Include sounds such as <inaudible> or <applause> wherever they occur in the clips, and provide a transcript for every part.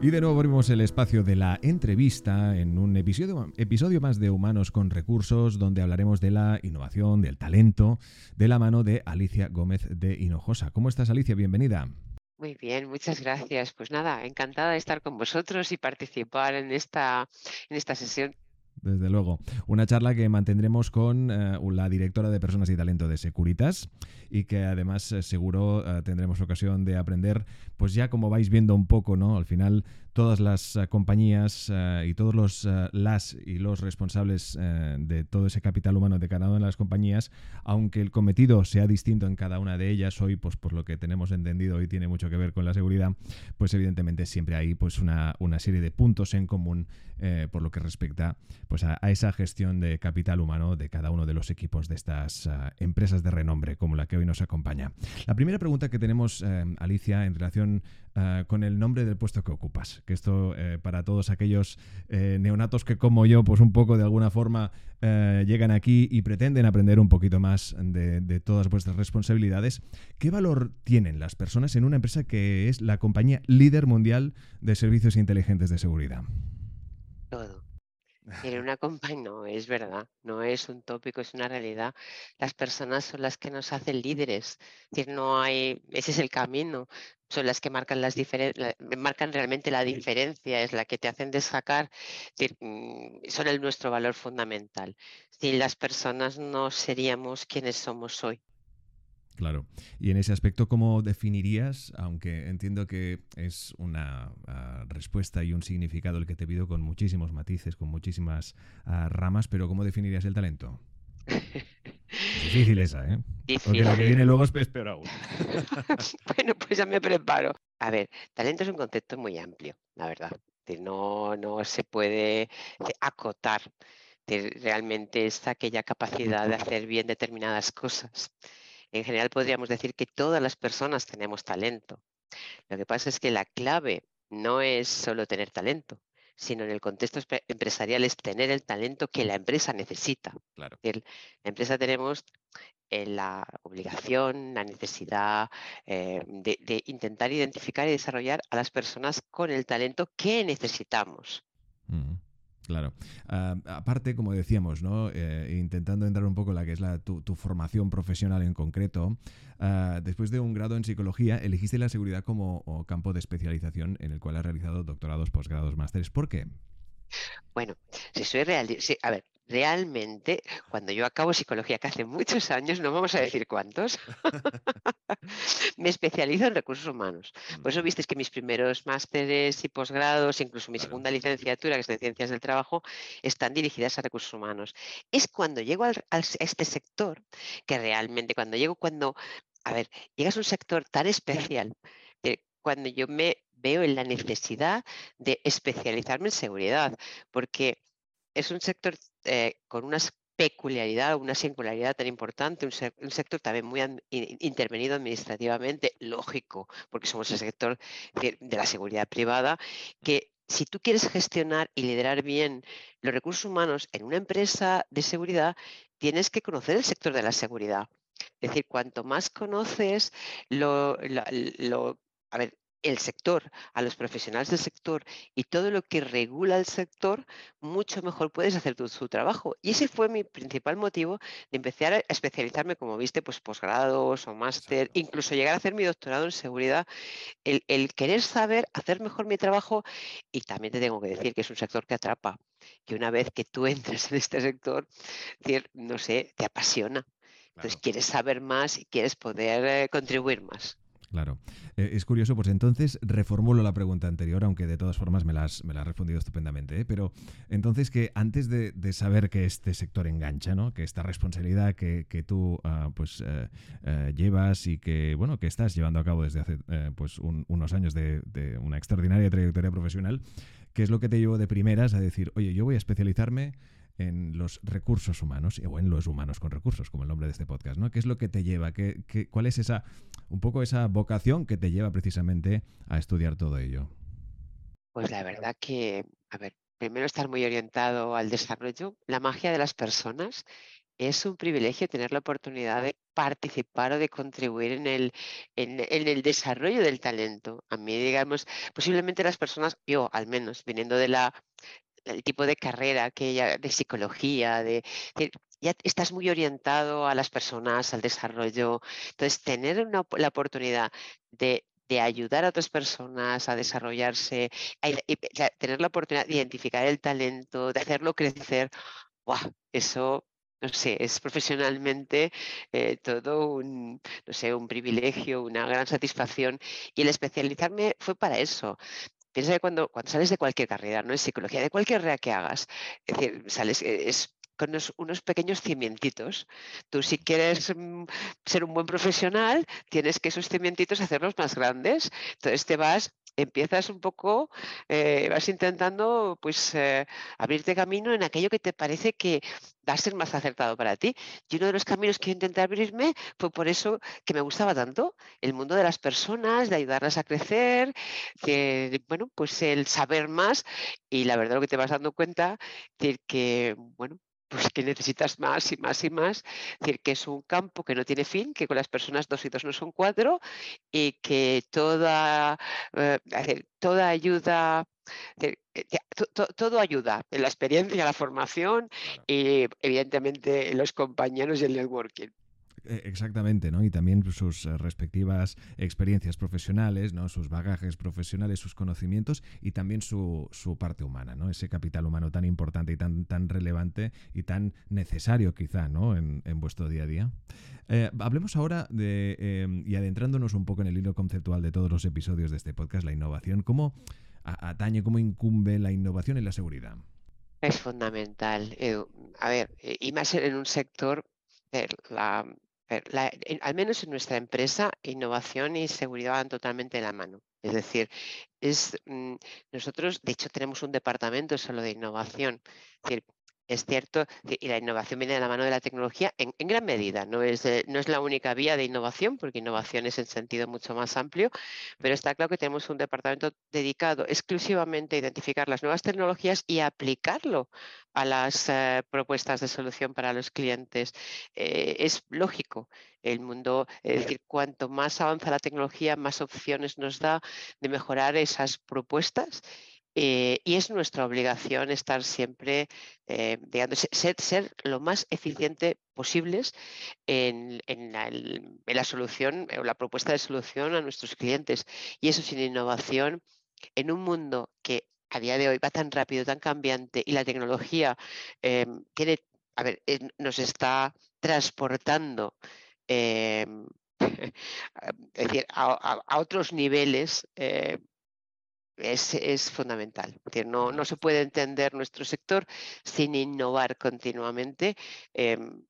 Y de nuevo abrimos el espacio de la entrevista en un episodio, episodio más de Humanos con Recursos, donde hablaremos de la innovación, del talento, de la mano de Alicia Gómez de Hinojosa. ¿Cómo estás, Alicia? Bienvenida. Muy bien, muchas gracias. Pues nada, encantada de estar con vosotros y participar en esta, en esta sesión desde luego. Una charla que mantendremos con eh, la directora de Personas y Talento de Securitas y que además eh, seguro eh, tendremos ocasión de aprender, pues ya como vais viendo un poco, ¿no? Al final todas las compañías y todos los las y los responsables de todo ese capital humano de cada una de las compañías, aunque el cometido sea distinto en cada una de ellas, hoy, pues por lo que tenemos entendido, y tiene mucho que ver con la seguridad, pues evidentemente siempre hay pues una, una serie de puntos en común por lo que respecta pues a, esa gestión de capital humano de cada uno de los equipos de estas empresas de renombre como la que hoy nos acompaña. La primera pregunta que tenemos, eh, Alicia, en relación ah, con el nombre del puesto que ocupas, que esto eh, para todos aquellos eh, neonatos que como yo, pues un poco de alguna forma llegan aquí y pretenden aprender un poquito más de todas vuestras responsabilidades, ¿qué valor tienen las personas en una empresa que es la compañía líder mundial de servicios inteligentes de seguridad? En una compañía <laughs> no, es verdad, no es un tópico, es una realidad. Las personas son las que nos hacen líderes. Es decir, no hay, ese es el camino. Son las que marcan las marcan realmente la diferencia, es la que te hacen destacar. Mm, son el nuestro valor fundamental. Sin las personas no seríamos quienes somos hoy. Claro. Y en ese aspecto, ¿cómo definirías, aunque entiendo que es una ah, respuesta y un significado el que te pido con muchísimos matices, con muchísimas ah, ramas, pero ¿cómo definirías el talento? Difícil esa, ¿eh? Porque lo que viene luego es peor aún. <laughs> bueno, pues ya me preparo. A ver, talento es un concepto muy amplio, la verdad. No, no se puede acotar. Realmente es aquella capacidad de hacer bien determinadas cosas. En general podríamos decir que todas las personas tenemos talento. Lo que pasa es que la clave no es solo tener talento, sino en el contexto empresarial es tener el talento que la empresa necesita. Claro. La empresa tenemos eh, la obligación, la necesidad eh, de, intentar identificar y desarrollar a las personas con el talento que necesitamos. Claro. Aparte, como decíamos, ¿no? Eh, intentando entrar un poco en la que es la, tu, formación profesional en concreto, ah, después de un grado en psicología, elegiste la seguridad como campo de especialización en el cual has realizado doctorados, posgrados, másteres. ¿Por qué? Bueno, si soy real, a ver, realmente, cuando yo acabo psicología, que hace muchos años, no vamos a decir cuántos, <laughs> me especializo en recursos humanos. Por eso visteis que mis primeros másteres y posgrados, incluso mi segunda licenciatura, que es de Ciencias del Trabajo, están dirigidas a recursos humanos. Es cuando llego a este sector que realmente, cuando llego, cuando, a ver, llegas a un sector tan especial, cuando yo me veo en la necesidad de especializarme en seguridad, porque es un sector eh, con una peculiaridad, una singularidad tan importante, un, sector también muy intervenido administrativamente, lógico, porque somos el sector de, la seguridad privada, que si tú quieres gestionar y liderar bien los recursos humanos en una empresa de seguridad, tienes que conocer el sector de la seguridad. Es decir, cuanto más conoces lo, lo a ver, el sector, a los profesionales del sector y todo lo que regula el sector, mucho mejor puedes hacer tu, su trabajo. Y ese fue mi principal motivo de empezar a especializarme, como viste, pues posgrados o máster, incluso llegar a hacer mi doctorado en seguridad, el, el, querer saber hacer mejor mi trabajo y también te tengo que decir que es un sector que atrapa, que una vez que tú <laughs> entres en este sector, no sé, te apasiona. Entonces quieres saber más y quieres poder eh, contribuir más. Claro. Eh, es curioso, pues entonces reformulo la pregunta anterior, aunque de todas formas me la has, me la has respondido estupendamente. ¿eh? Pero entonces que antes de, saber que este sector engancha, ¿no? que esta responsabilidad que, que tú ah, pues eh, llevas y que bueno que estás llevando a cabo desde hace pues unos años de, de, una extraordinaria trayectoria profesional, ¿qué es lo que te llevó de primeras a decir, oye, yo voy a especializarme en los recursos humanos o en los humanos con recursos, como el nombre de este podcast, ¿no? ¿Qué es lo que te lleva? ¿Qué, cuál es esa, un poco esa vocación que te lleva precisamente a estudiar todo ello? Pues la verdad que, a ver, primero estar muy orientado al desarrollo. La magia de las personas es un privilegio tener la oportunidad de participar o de contribuir en el, en, el desarrollo del talento. A mí, digamos, posiblemente las personas, yo al menos, viniendo de la el tipo de carrera que ella, de psicología, de, ya estás muy orientado a las personas, al desarrollo. Entonces, tener la oportunidad de, ayudar a otras personas a desarrollarse, tener la oportunidad de identificar el talento, de hacerlo crecer, eso no sé, es profesionalmente eh, todo un, no sé, un privilegio, una gran satisfacción. Y el especializarme fue para eso, Piensa que cuando, cuando sales de cualquier carrera, no es psicología, de cualquier carrera que hagas, es decir, sales, eh, es con unos, pequeños cimientitos. Tú si quieres mm, ser un buen profesional, tienes que esos cimientitos hacerlos más grandes. Entonces te vas empiezas un poco, eh, vas intentando pues eh, abrirte camino en aquello que te parece que va a ser más acertado para ti. Y uno de los caminos que intenté abrirme fue por eso que me gustaba tanto, el mundo de las personas, de ayudarlas a crecer, bueno, pues el saber más y la verdad lo que te vas dando cuenta de que, bueno, pues que necesitas más y más y más. Es decir, que es un campo que no tiene fin, que con las personas dos y dos no son cuatro y que toda, eh, toda ayuda, todo ayuda en la experiencia, la formación y evidentemente los compañeros y el networking. Eh, exactamente, ¿no? Y también sus eh, respectivas experiencias profesionales, ¿no? Sus bagajes profesionales, sus conocimientos y también su, parte humana, ¿no? Ese capital humano tan importante y tan, tan relevante y tan necesario quizá, ¿no? En, vuestro día a día. Eh, hablemos ahora de, em, y adentrándonos un poco en el hilo conceptual de todos los episodios de este podcast, la innovación, ¿cómo atañe, cómo incumbe la innovación en la seguridad? Es fundamental. a ver, y más en un sector, la, al menos en nuestra empresa, innovación y seguridad van totalmente de la mano. Es decir, es, mm, nosotros, de hecho, tenemos un departamento solo de innovación. Es cierto, y la innovación viene de la mano de la tecnología en, gran medida. No es, no es la única vía de innovación, porque innovación es en sentido mucho más amplio, pero está claro que tenemos un departamento dedicado exclusivamente a identificar las nuevas tecnologías y aplicarlo a las eh, propuestas de solución para los clientes. Eh, es lógico. El mundo, es decir, cuanto más avanza la tecnología, más opciones nos da de mejorar esas propuestas eh, y es nuestra obligación estar siempre, eh, ser, ser, lo más eficiente posibles en, la, solución o la propuesta de solución a nuestros clientes. Y eso sin innovación, en un mundo que a día de hoy va tan rápido, tan cambiante y la tecnología eh, a ver, nos está transportando. <laughs> es decir, a, otros niveles es, fundamental. no, no, se puede entender nuestro sector sin innovar continuamente. Em,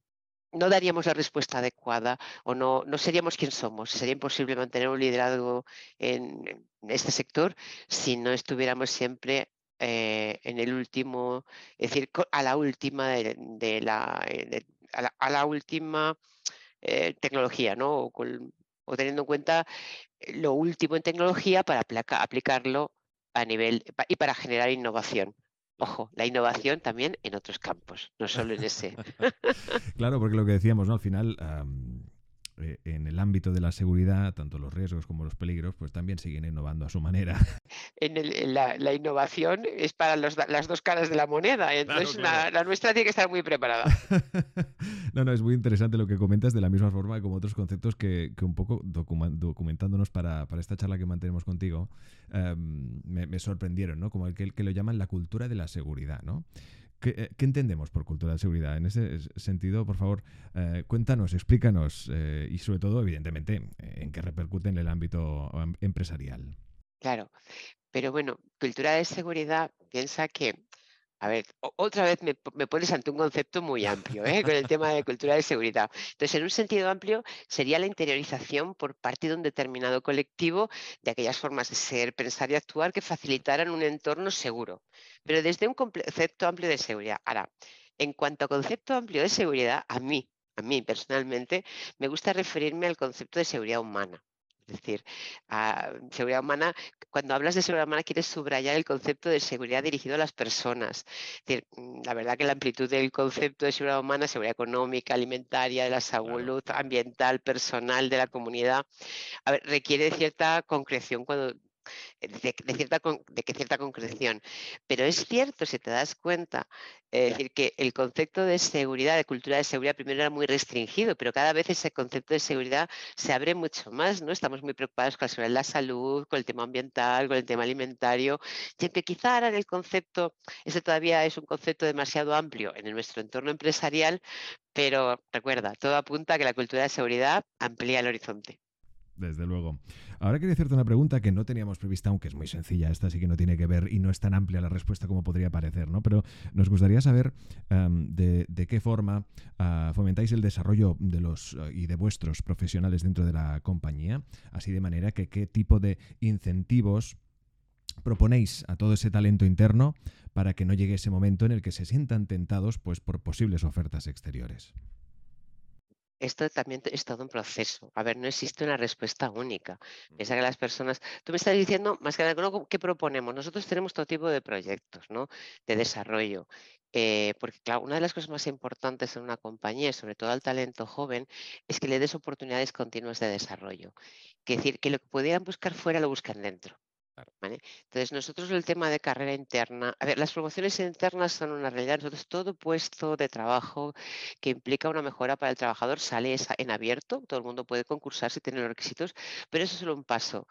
no daríamos la respuesta adecuada o no, no seríamos quien somos. Sería imposible mantener un liderazgo en, este sector si no estuviéramos siempre eh, en el último, es decir, a la última de, la, eh, a, la, última eh, tecnología, ¿no? O, teniendo en cuenta lo último en tecnología para aplicarlo a nivel y para generar innovación. Ojo, la innovación también en otros campos, no solo en ese. <laughs> claro, porque lo que decíamos, ¿no? Al final, eh, en el ámbito de la seguridad, tanto los riesgos como los peligros, pues también siguen innovando a su manera. En, la, innovación es para las dos caras de la moneda, entonces La, nuestra tiene que estar muy preparada. <laughs> no, no, es muy interesante lo que comentas de la misma forma como otros conceptos que, un poco documentándonos para, esta charla que mantenemos contigo, em, me, sorprendieron, ¿no? Como el que, que lo llaman la cultura de la seguridad, ¿no? ¿Qué, entendemos por cultura de seguridad? En ese sentido, por favor, cuéntanos, explícanos y sobre todo, evidentemente, en qué repercute en el ámbito empresarial. Claro, pero bueno, cultura de seguridad piensa que a ver, otra vez me, pones ante un concepto muy amplio ¿eh? con el tema de cultura de seguridad. Entonces, en un sentido amplio, sería la interiorización por parte de un determinado colectivo de aquellas formas de ser, pensar y actuar que facilitaran un entorno seguro, pero desde un concepto amplio de seguridad. Ahora, en cuanto a concepto amplio de seguridad, a mí, a mí personalmente, me gusta referirme al concepto de seguridad humana. Es decir, a seguridad humana, cuando hablas de seguridad humana quieres subrayar el concepto de seguridad dirigido a las personas. Mm, la verdad que la amplitud del concepto de seguridad humana, seguridad económica, alimentaria, de la salud, ambiental, personal, de la comunidad, requiere cierta concreción cuando de, cierta, de que cierta concreción. Pero es cierto, si te das cuenta, es decir, que el concepto de seguridad, de cultura de seguridad, primero era muy restringido, pero cada vez ese concepto de seguridad se abre mucho más, ¿no? Estamos muy preocupados con la la salud, con el tema ambiental, con el tema alimentario, y aunque quizá ahora en el concepto, ese todavía es un concepto demasiado amplio en nuestro entorno empresarial, pero recuerda, todo apunta a que la cultura de seguridad amplía el horizonte. Desde luego. Ahora quería hacerte una pregunta que no teníamos prevista, aunque es muy sencilla, esta sí que no tiene que ver y no es tan amplia la respuesta como podría parecer, ¿no? Pero nos gustaría saber em, de, qué forma ah, fomentáis el desarrollo de los y de vuestros profesionales dentro de la compañía, así de manera que qué tipo de incentivos proponéis a todo ese talento interno para que no llegue ese momento en el que se sientan tentados pues, por posibles ofertas exteriores. Esto también es todo un proceso. A ver, no existe una respuesta única. Piensa que las personas, tú me estás diciendo, más que nada, ¿qué proponemos? Nosotros tenemos todo tipo de proyectos, ¿no? De desarrollo. Eh, porque, claro, una de las cosas más importantes en una compañía, sobre todo al talento joven, es que le des oportunidades continuas de desarrollo. Es decir, que lo que pudieran buscar fuera lo buscan dentro. Entonces, nosotros el tema de carrera interna, a ver, las promociones internas son una realidad. Nosotros todo puesto de trabajo que implica una mejora para el trabajador sale en abierto, todo el mundo puede concursar si tiene los requisitos, pero eso es solo un paso.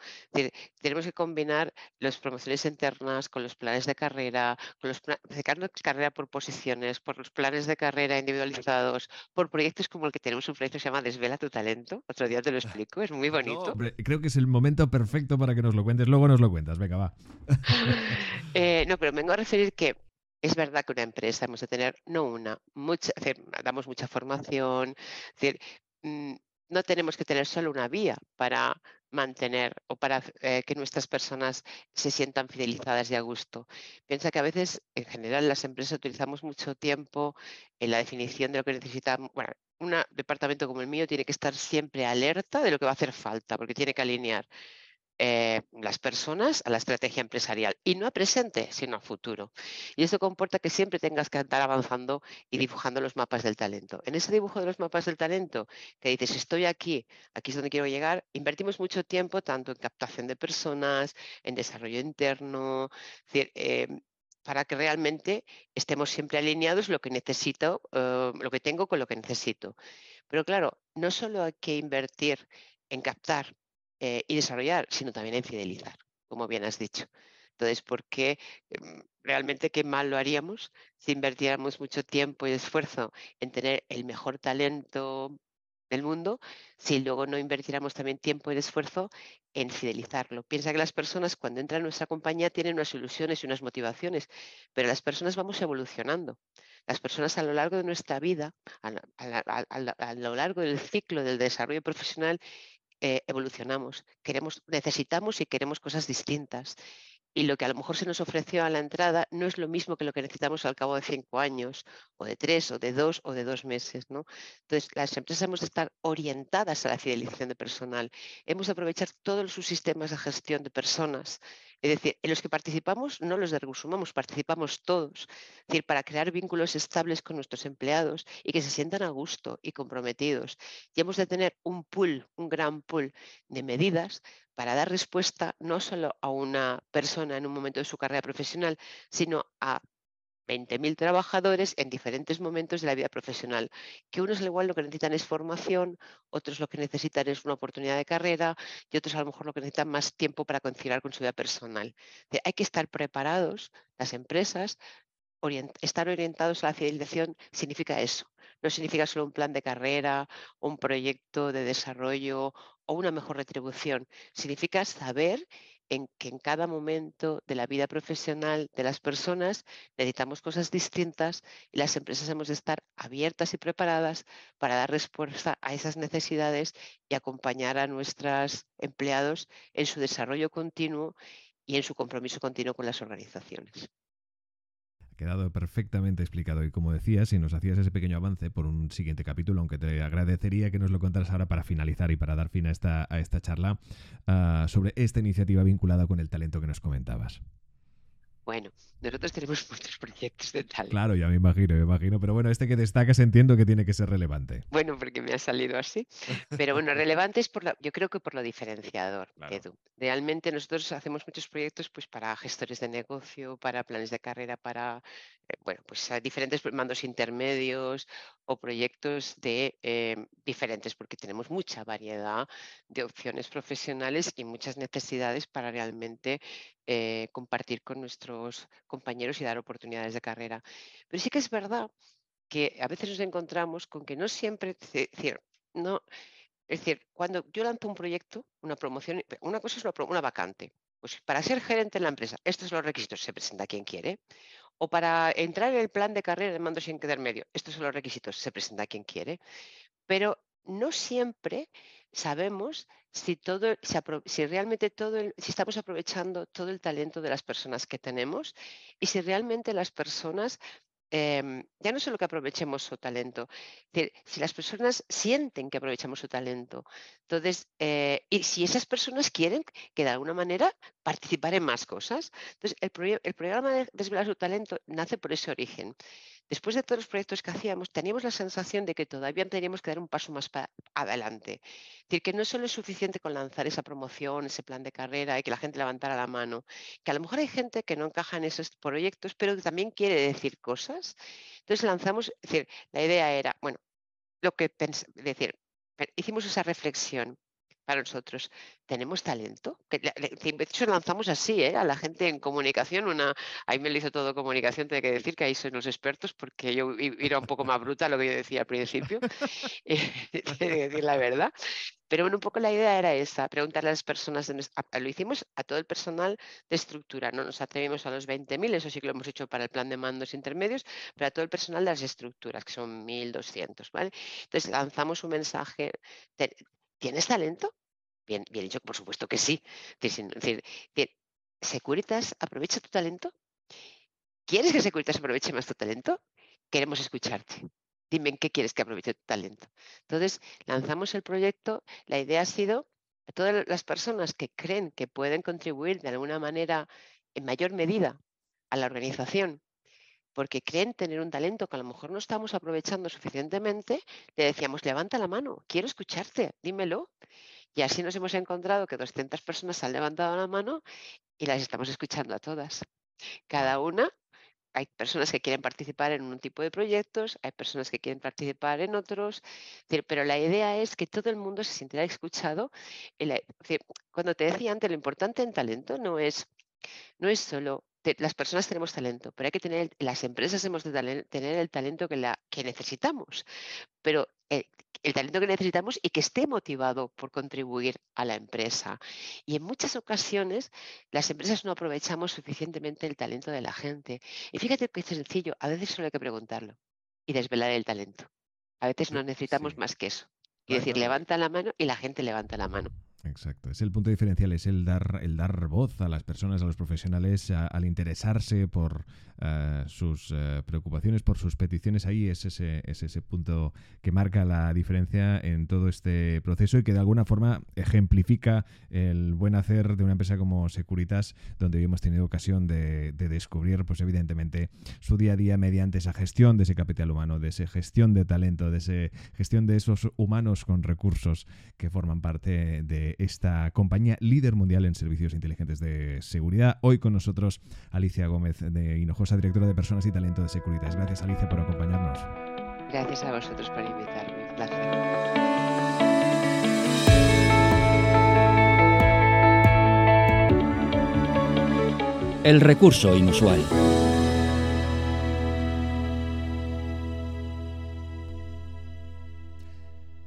tenemos que combinar las promociones internas con los planes de carrera, con los planes de carrera por posiciones, por los planes de carrera individualizados, por proyectos como el que tenemos un proyecto que se llama Desvela tu talento. Otro día te lo <laughs> explico, es muy bonito. creo que es el momento perfecto para que nos lo cuentes. Luego nos lo cuentes venga, va. <laughs> Eh, no, pero vengo a referir que es verdad que una empresa hemos de tener, no una, mucha, damos mucha formación, mm, no tenemos que tener solo una vía para mantener o para eh, que nuestras personas se sientan fidelizadas y a gusto. Piensa que a veces, en general, las empresas utilizamos mucho tiempo en la definición de lo que necesitamos. Bueno, un departamento como el mío tiene que estar siempre alerta de lo que va a hacer falta, porque tiene que alinear eh, las personas a la estrategia empresarial y no a presente, sino a futuro. Y eso comporta que siempre tengas que estar avanzando y dibujando los mapas del talento. En ese dibujo de los mapas del talento, que dices, estoy aquí, aquí es donde quiero llegar, invertimos mucho tiempo tanto en captación de personas, en desarrollo interno, em, para que realmente estemos siempre alineados lo que necesito, eh, lo que tengo con lo que necesito. Pero claro, no solo hay que invertir en captar eh, y desarrollar, sino también en fidelizar, como bien has dicho. Entonces, ¿por qué em, realmente qué mal lo haríamos si invirtiéramos mucho tiempo y esfuerzo en tener el mejor talento del mundo si luego no invirtiéramos también tiempo y esfuerzo en fidelizarlo? Piensa que las personas cuando entran a nuestra compañía tienen unas ilusiones y unas motivaciones, pero las personas vamos evolucionando. Las personas a lo largo de nuestra vida, a lo largo del ciclo del desarrollo profesional, eh, evolucionamos, queremos, necesitamos y queremos cosas distintas. Y lo que a lo mejor se nos ofreció a la entrada no es lo mismo que lo que necesitamos al cabo de cinco años, o de tres, o de dos, o de dos meses. ¿no? Entonces, las empresas hemos de estar orientadas a la fidelización de personal. Hemos de aprovechar todos sus sistemas de gestión de personas es decir, en los que participamos, no los de recursos participamos todos. Es decir, para crear vínculos estables con nuestros empleados y que se sientan a gusto y comprometidos. Y hemos de tener un pool, un gran pool de medidas para dar respuesta no solo a una persona en un momento de su carrera profesional, sino a 20.000 trabajadores en diferentes momentos de la vida profesional, que unos al igual lo que necesitan es formación, otros lo que necesitan es una oportunidad de carrera y otros a lo mejor lo que necesitan más tiempo para conciliar con su vida personal. Hay que estar preparados, las empresas, estar orientados a la fidelización significa eso. No significa solo un plan de carrera, un proyecto de desarrollo o una mejor retribución. Significa saber en que en cada momento de la vida profesional de las personas necesitamos cosas distintas y las empresas hemos de estar abiertas y preparadas para dar respuesta a esas necesidades y acompañar a nuestros empleados en su desarrollo continuo y en su compromiso continuo con las organizaciones quedado perfectamente explicado. Y como decías, si nos hacías ese pequeño avance por un siguiente capítulo, aunque te agradecería que nos lo contaras ahora para finalizar y para dar fin a esta, a esta charla ah, sobre esta iniciativa vinculada con el talento que nos comentabas. Bueno, nosotros tenemos <laughs> muchos proyectos de tal. Claro, ya me imagino, me imagino. Pero bueno, este que destacas entiendo que tiene que ser relevante. Bueno, porque me ha salido así. Pero bueno, <laughs> relevante es por lo, yo creo que por lo diferenciador, Edu. Realmente nosotros hacemos muchos proyectos pues para gestores de negocio, para planes de carrera, para bueno, pues diferentes mandos intermedios o proyectos de eh, diferentes, porque tenemos mucha variedad de opciones profesionales y muchas necesidades para realmente eh, compartir con nuestros compañeros y dar oportunidades de carrera. Pero sí que es verdad que a veces nos encontramos con que no siempre, es decir, no, es decir, cuando yo lanzo un proyecto, una promoción, una cosa es una, una vacante. Pues para ser gerente en la empresa, estos son los requisitos, se presenta quien quiere. O para entrar en el plan de carrera de mando sin quedar medio, estos son los requisitos, se presenta quien quiere. Pero no siempre sabemos si, todo, si, realmente todo si estamos aprovechando todo el talento de las personas que tenemos y si realmente las personas Em, ya no solo que aprovechemos su talento, si las personas sienten que aprovechamos su talento, entonces, eh, y si esas personas quieren que de alguna manera participar en más cosas, entonces el programa de desvelar su talento nace por ese origen después de todos los proyectos que hacíamos, teníamos la sensación de que todavía teníamos que dar un paso más adelante. Es decir, que no solo es suficiente con lanzar esa promoción, ese plan de carrera y que la gente levantara la mano, que a lo mejor hay gente que no encaja en esos proyectos, pero que también quiere decir cosas. Entonces lanzamos, es decir, la idea era, bueno, lo que es decir, hicimos esa reflexión para nosotros. ¿Tenemos talento? de hecho, lanzamos así ¿eh? a la gente en comunicación. Una, ahí me lo hizo todo comunicación, tengo que decir que ahí son los expertos, porque yo era un poco más bruta lo que yo decía al principio, <laughs> <laughs> tengo que decir la verdad. Pero bueno, un poco la idea era esa, preguntarle a las personas, lo hicimos a todo el personal de estructura, no nos atrevimos a los 20.000, eso sí que lo hemos hecho para el plan de mandos intermedios, pero a todo el personal de las estructuras, que son 1.200, ¿vale? Entonces lanzamos un mensaje, ¿Tienes talento? Bien, dicho, por supuesto que sí. Es ¿Securitas aprovecha tu talento? ¿Quieres que Securitas aproveche más tu talento? Queremos escucharte. Dime en qué quieres que aproveche tu talento. Entonces, lanzamos el proyecto. La idea ha sido a todas las personas que creen que pueden contribuir de alguna manera, en mayor medida, a la organización porque creen tener un talento que a lo mejor no estamos aprovechando suficientemente, le decíamos, levanta la mano, quiero escucharte, dímelo. Y así nos hemos encontrado que 200 personas han levantado la mano y las estamos escuchando a todas. Cada una, hay personas que quieren participar en un tipo de proyectos, hay personas que quieren participar en otros, pero la idea es que todo el mundo se sintiera escuchado. Cuando te decía antes, lo importante en talento no es, no es solo las personas tenemos talento, pero hay que tener, las empresas hemos de tener el talento que, la, que necesitamos, pero el, talento que necesitamos y que esté motivado por contribuir a la empresa. Y en muchas ocasiones las empresas no aprovechamos suficientemente el talento de la gente. Y fíjate que es sencillo, a veces solo hay que preguntarlo y desvelar el talento. A veces no necesitamos más que eso. Y decir, levanta la mano y la gente levanta la mano. Exacto, es el punto diferencial, es el dar, el dar voz a las personas, a los profesionales, al interesarse por eh, sus eh, preocupaciones, por sus peticiones. Ahí es ese, es ese punto que marca la diferencia en todo este proceso y que de alguna forma ejemplifica el buen hacer de una empresa como Securitas, donde hoy hemos tenido ocasión de, descubrir, pues evidentemente, su día a día mediante esa gestión de ese capital humano, de esa gestión de talento, de esa gestión de esos humanos con recursos que forman parte de esta compañía líder mundial en servicios inteligentes de seguridad. Hoy con nosotros Alicia Gómez de Hinojosa, directora de Personas y Talento de Securitas. Gracias Alicia por acompañarnos. Gracias a vosotros por invitarme. Gracias. El recurso inusual.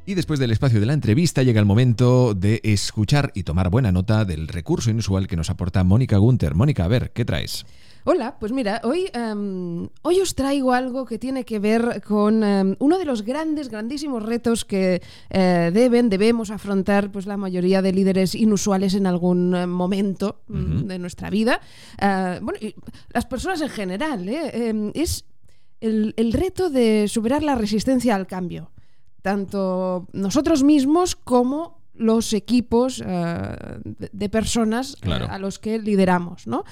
Y después del espacio de la entrevista llega el momento de escuchar y tomar buena nota del recurso inusual que nos aporta Mónica Gunter. Mónica, a ver, ¿qué traes? Hola, pues mira, hoy, em, hoy os traigo algo que tiene que ver con em, uno de los grandes, grandísimos retos que eh, deben, debemos afrontar pues, la mayoría de líderes inusuales en algún eh, momento mm, de nuestra vida. Eh, bueno, y las personas en general, em, es el, el reto de superar la resistencia al cambio. Tanto nosotros mismos como los equipos de, personas a los que lideramos, ¿no?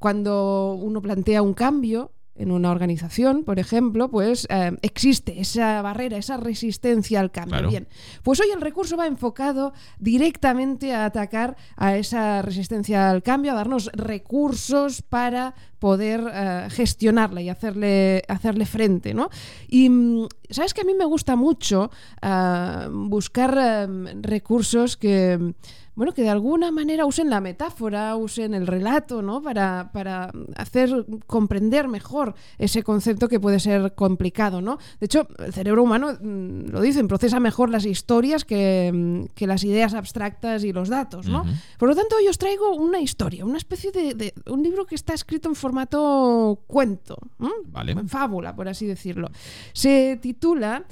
cuando uno plantea un cambio en una organización, por ejemplo, pues eh, existe esa barrera, esa resistencia al cambio. Bien, pues hoy el recurso va enfocado directamente a atacar a esa resistencia al cambio, a darnos recursos para poder eh, gestionarla y hacerle, hacerle frente. ¿no? Y mm, sabes que a mí me gusta mucho eh, buscar recursos que bueno, que de alguna manera usen la metáfora, usen el relato, ¿no? Para, para hacer comprender mejor ese concepto que puede ser complicado, ¿no? De hecho, el cerebro humano, mm, lo dicen, procesa mejor las historias que, mm, que las ideas abstractas y los datos, ¿no? Por lo tanto, hoy os traigo una historia, una especie de, un libro que está escrito en formato cuento, en fábula, por así decirlo. Se titula,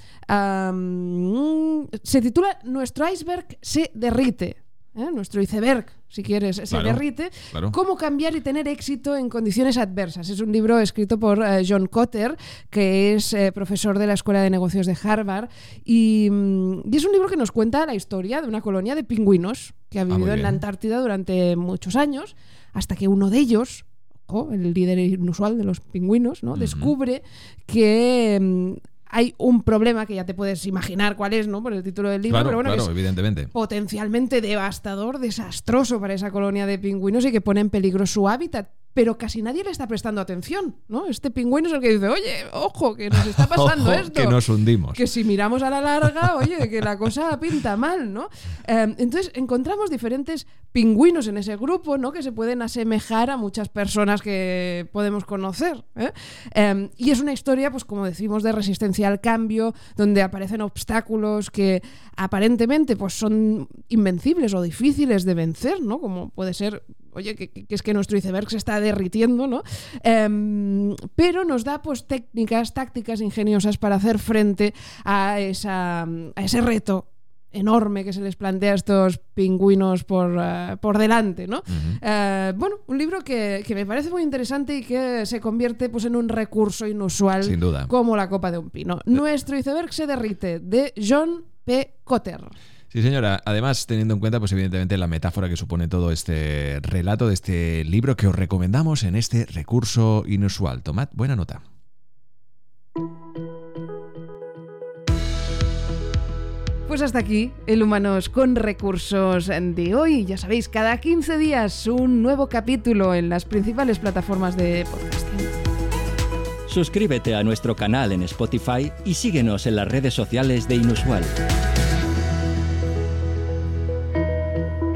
se titula Nuestro iceberg se derrite. ¿eh? nuestro iceberg, si quieres, se derrite. Cómo cambiar y tener éxito en condiciones adversas. Es un libro escrito por eh, John Cotter, que es eh, profesor de la Escuela de Negocios de Harvard. Y, mm, y, es un libro que nos cuenta la historia de una colonia de pingüinos que ha ah, vivido en la Antártida durante muchos años, hasta que uno de ellos, el líder inusual de los pingüinos, ¿no? descubre que mm, hay un problema que ya te puedes imaginar cuál es, ¿no? Por el título del libro, pero bueno, es evidentemente. potencialmente devastador, desastroso para esa colonia de pingüinos y que pone en peligro su hábitat pero casi nadie le está prestando atención, ¿no? Este pingüino es el que dice, oye, ojo, que nos está <laughs> pasando esto. Que nos hundimos. Que si miramos a la larga, oye, que la cosa pinta mal, ¿no? Em, entonces encontramos diferentes pingüinos en ese grupo, ¿no? Que se pueden asemejar a muchas personas que podemos conocer. ¿eh? Em, y es una historia, pues como decimos, de resistencia al cambio, donde aparecen obstáculos que aparentemente pues, son invencibles o difíciles de vencer, ¿no? Como puede ser oye, que, es que nuestro iceberg se está derritiendo, ¿no? Em, pero nos da pues técnicas, tácticas ingeniosas para hacer frente a, esa, a ese reto enorme que se les plantea a estos pingüinos por, eh, por delante, ¿no? Eh, bueno, un libro que, que, me parece muy interesante y que se convierte pues, en un recurso inusual Sin duda. como la copa de un pino. Nuestro iceberg se derrite, de John P. Cotter. Sí, señora. Además, teniendo en cuenta, pues evidentemente, la metáfora que supone todo este relato de este libro que os recomendamos en este recurso inusual. Tomad buena nota. Pues hasta aquí el Humanos con Recursos de hoy. Ya sabéis, cada 15 días un nuevo capítulo en las principales plataformas de podcasting. Suscríbete a nuestro canal en Spotify y síguenos en las redes sociales de Inusual.